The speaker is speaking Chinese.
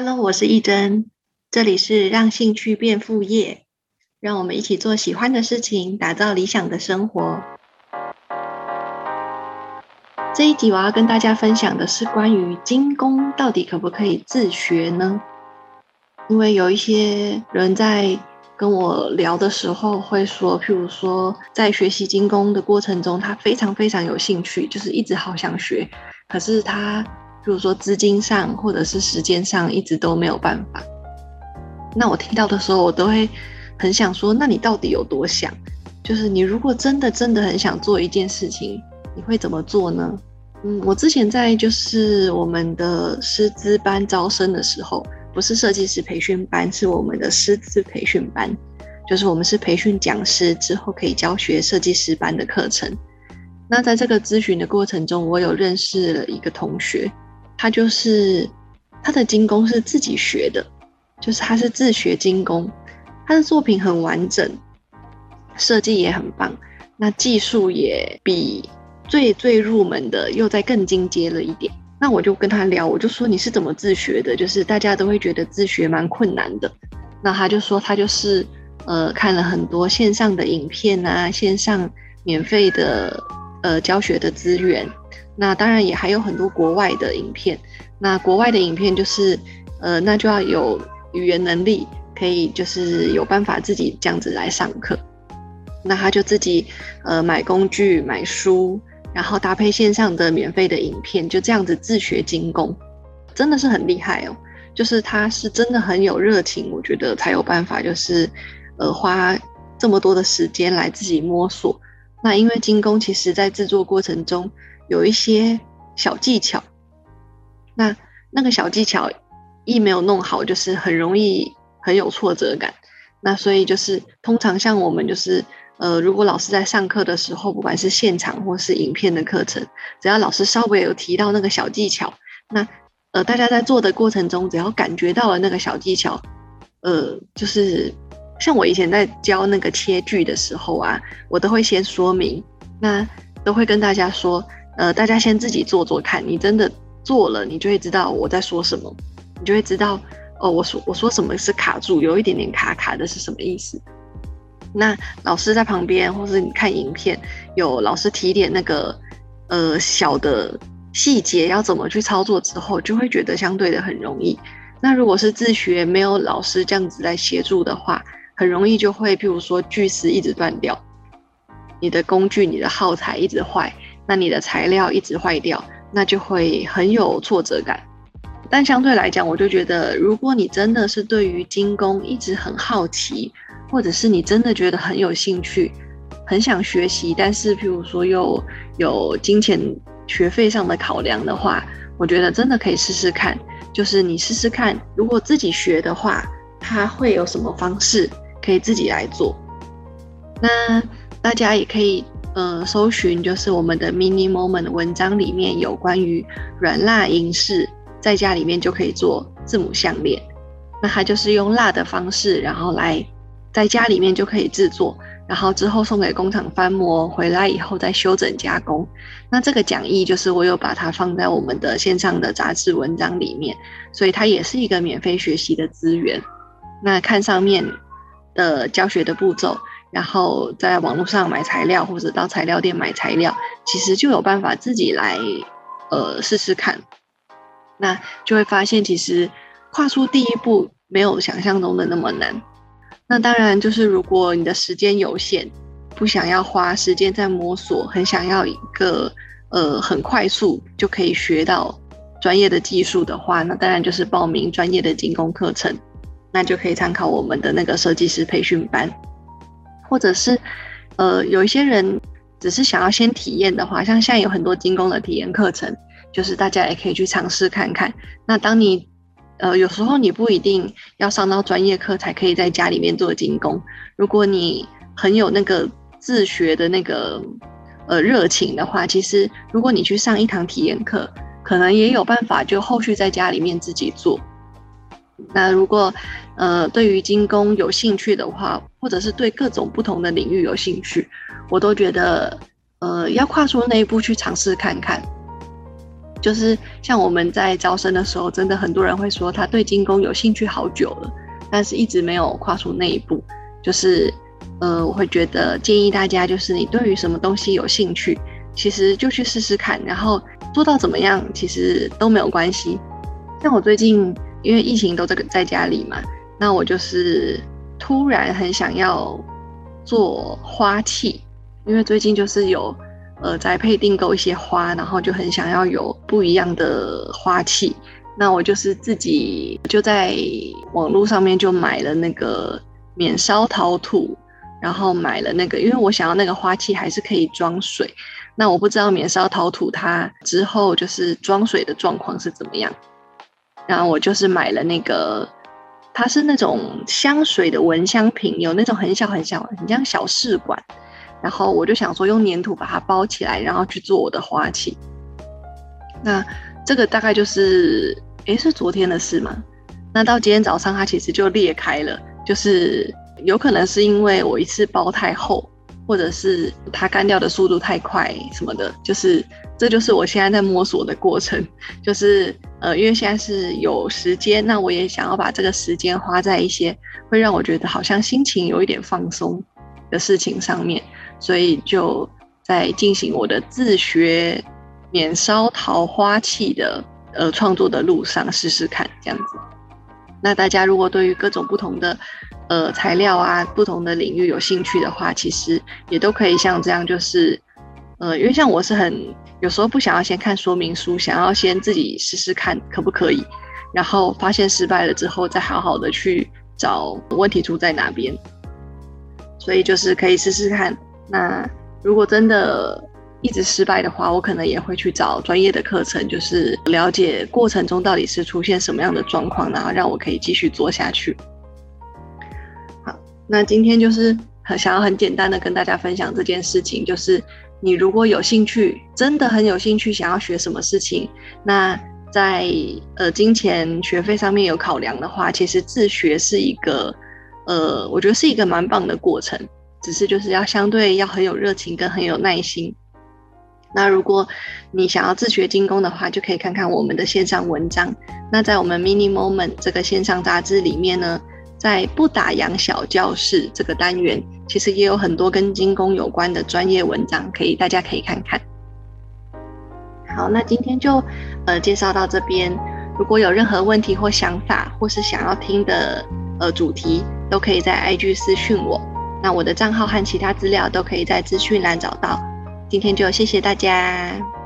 Hello，我是易真，这里是让兴趣变副业，让我们一起做喜欢的事情，打造理想的生活。这一集我要跟大家分享的是关于精工到底可不可以自学呢？因为有一些人在跟我聊的时候会说，譬如说在学习精工的过程中，他非常非常有兴趣，就是一直好想学，可是他。比如说资金上或者是时间上一直都没有办法，那我听到的时候，我都会很想说：那你到底有多想？就是你如果真的真的很想做一件事情，你会怎么做呢？嗯，我之前在就是我们的师资班招生的时候，不是设计师培训班，是我们的师资培训班，就是我们是培训讲师之后可以教学设计师班的课程。那在这个咨询的过程中，我有认识了一个同学。他就是他的精工是自己学的，就是他是自学精工，他的作品很完整，设计也很棒，那技术也比最最入门的又在更进阶了一点。那我就跟他聊，我就说你是怎么自学的？就是大家都会觉得自学蛮困难的。那他就说他就是呃看了很多线上的影片啊，线上免费的呃教学的资源。那当然也还有很多国外的影片，那国外的影片就是，呃，那就要有语言能力，可以就是有办法自己这样子来上课。那他就自己呃买工具、买书，然后搭配线上的免费的影片，就这样子自学精工，真的是很厉害哦。就是他是真的很有热情，我觉得才有办法就是呃花这么多的时间来自己摸索。那因为精工其实在制作过程中。有一些小技巧，那那个小技巧一没有弄好，就是很容易很有挫折感。那所以就是通常像我们就是呃，如果老师在上课的时候，不管是现场或是影片的课程，只要老师稍微有提到那个小技巧，那呃大家在做的过程中，只要感觉到了那个小技巧，呃，就是像我以前在教那个切锯的时候啊，我都会先说明，那都会跟大家说。呃，大家先自己做做看，你真的做了，你就会知道我在说什么，你就会知道哦，我说我说什么是卡住，有一点点卡卡的是什么意思。那老师在旁边，或是你看影片，有老师提点那个呃小的细节要怎么去操作之后，就会觉得相对的很容易。那如果是自学，没有老师这样子来协助的话，很容易就会譬如说锯丝一直断掉，你的工具、你的耗材一直坏。那你的材料一直坏掉，那就会很有挫折感。但相对来讲，我就觉得，如果你真的是对于精工一直很好奇，或者是你真的觉得很有兴趣，很想学习，但是譬如说又有金钱学费上的考量的话，我觉得真的可以试试看。就是你试试看，如果自己学的话，它会有什么方式可以自己来做？那大家也可以。呃，搜寻就是我们的 mini moment 文章里面有关于软蜡银饰，在家里面就可以做字母项链。那它就是用蜡的方式，然后来在家里面就可以制作，然后之后送给工厂翻模，回来以后再修整加工。那这个讲义就是我有把它放在我们的线上的杂志文章里面，所以它也是一个免费学习的资源。那看上面的教学的步骤。然后在网络上买材料，或者到材料店买材料，其实就有办法自己来，呃，试试看。那就会发现，其实跨出第一步没有想象中的那么难。那当然，就是如果你的时间有限，不想要花时间在摸索，很想要一个呃很快速就可以学到专业的技术的话，那当然就是报名专业的精工课程，那就可以参考我们的那个设计师培训班。或者是，呃，有一些人只是想要先体验的话，像现在有很多精工的体验课程，就是大家也可以去尝试看看。那当你，呃，有时候你不一定要上到专业课才可以在家里面做精工。如果你很有那个自学的那个呃热情的话，其实如果你去上一堂体验课，可能也有办法就后续在家里面自己做。那如果，呃，对于精工有兴趣的话，或者是对各种不同的领域有兴趣，我都觉得，呃，要跨出那一步去尝试看看。就是像我们在招生的时候，真的很多人会说他对精工有兴趣好久了，但是一直没有跨出那一步。就是呃，我会觉得建议大家，就是你对于什么东西有兴趣，其实就去试试看，然后做到怎么样，其实都没有关系。像我最近因为疫情都在在家里嘛，那我就是突然很想要做花器，因为最近就是有。呃，宅配订购一些花，然后就很想要有不一样的花器。那我就是自己就在网络上面就买了那个免烧陶土，然后买了那个，因为我想要那个花器还是可以装水。那我不知道免烧陶土它之后就是装水的状况是怎么样。然后我就是买了那个，它是那种香水的蚊香瓶，有那种很小很小，很像小试管。然后我就想说，用粘土把它包起来，然后去做我的花器。那这个大概就是，诶，是昨天的事吗？那到今天早上，它其实就裂开了，就是有可能是因为我一次包太厚，或者是它干掉的速度太快什么的。就是这就是我现在在摸索的过程。就是呃，因为现在是有时间，那我也想要把这个时间花在一些会让我觉得好像心情有一点放松的事情上面。所以就在进行我的自学免烧桃花器的呃创作的路上试试看这样子。那大家如果对于各种不同的呃材料啊、不同的领域有兴趣的话，其实也都可以像这样，就是呃，因为像我是很有时候不想要先看说明书，想要先自己试试看可不可以，然后发现失败了之后，再好好的去找问题出在哪边。所以就是可以试试看。那如果真的一直失败的话，我可能也会去找专业的课程，就是了解过程中到底是出现什么样的状况，然后让我可以继续做下去。好，那今天就是很想要很简单的跟大家分享这件事情，就是你如果有兴趣，真的很有兴趣想要学什么事情，那在呃金钱学费上面有考量的话，其实自学是一个呃，我觉得是一个蛮棒的过程。只是就是要相对要很有热情跟很有耐心。那如果你想要自学精工的话，就可以看看我们的线上文章。那在我们 Mini Moment 这个线上杂志里面呢，在不打烊小教室这个单元，其实也有很多跟精工有关的专业文章，可以大家可以看看。好，那今天就呃介绍到这边。如果有任何问题或想法，或是想要听的呃主题，都可以在 IG 私讯我。那我的账号和其他资料都可以在资讯栏找到。今天就谢谢大家。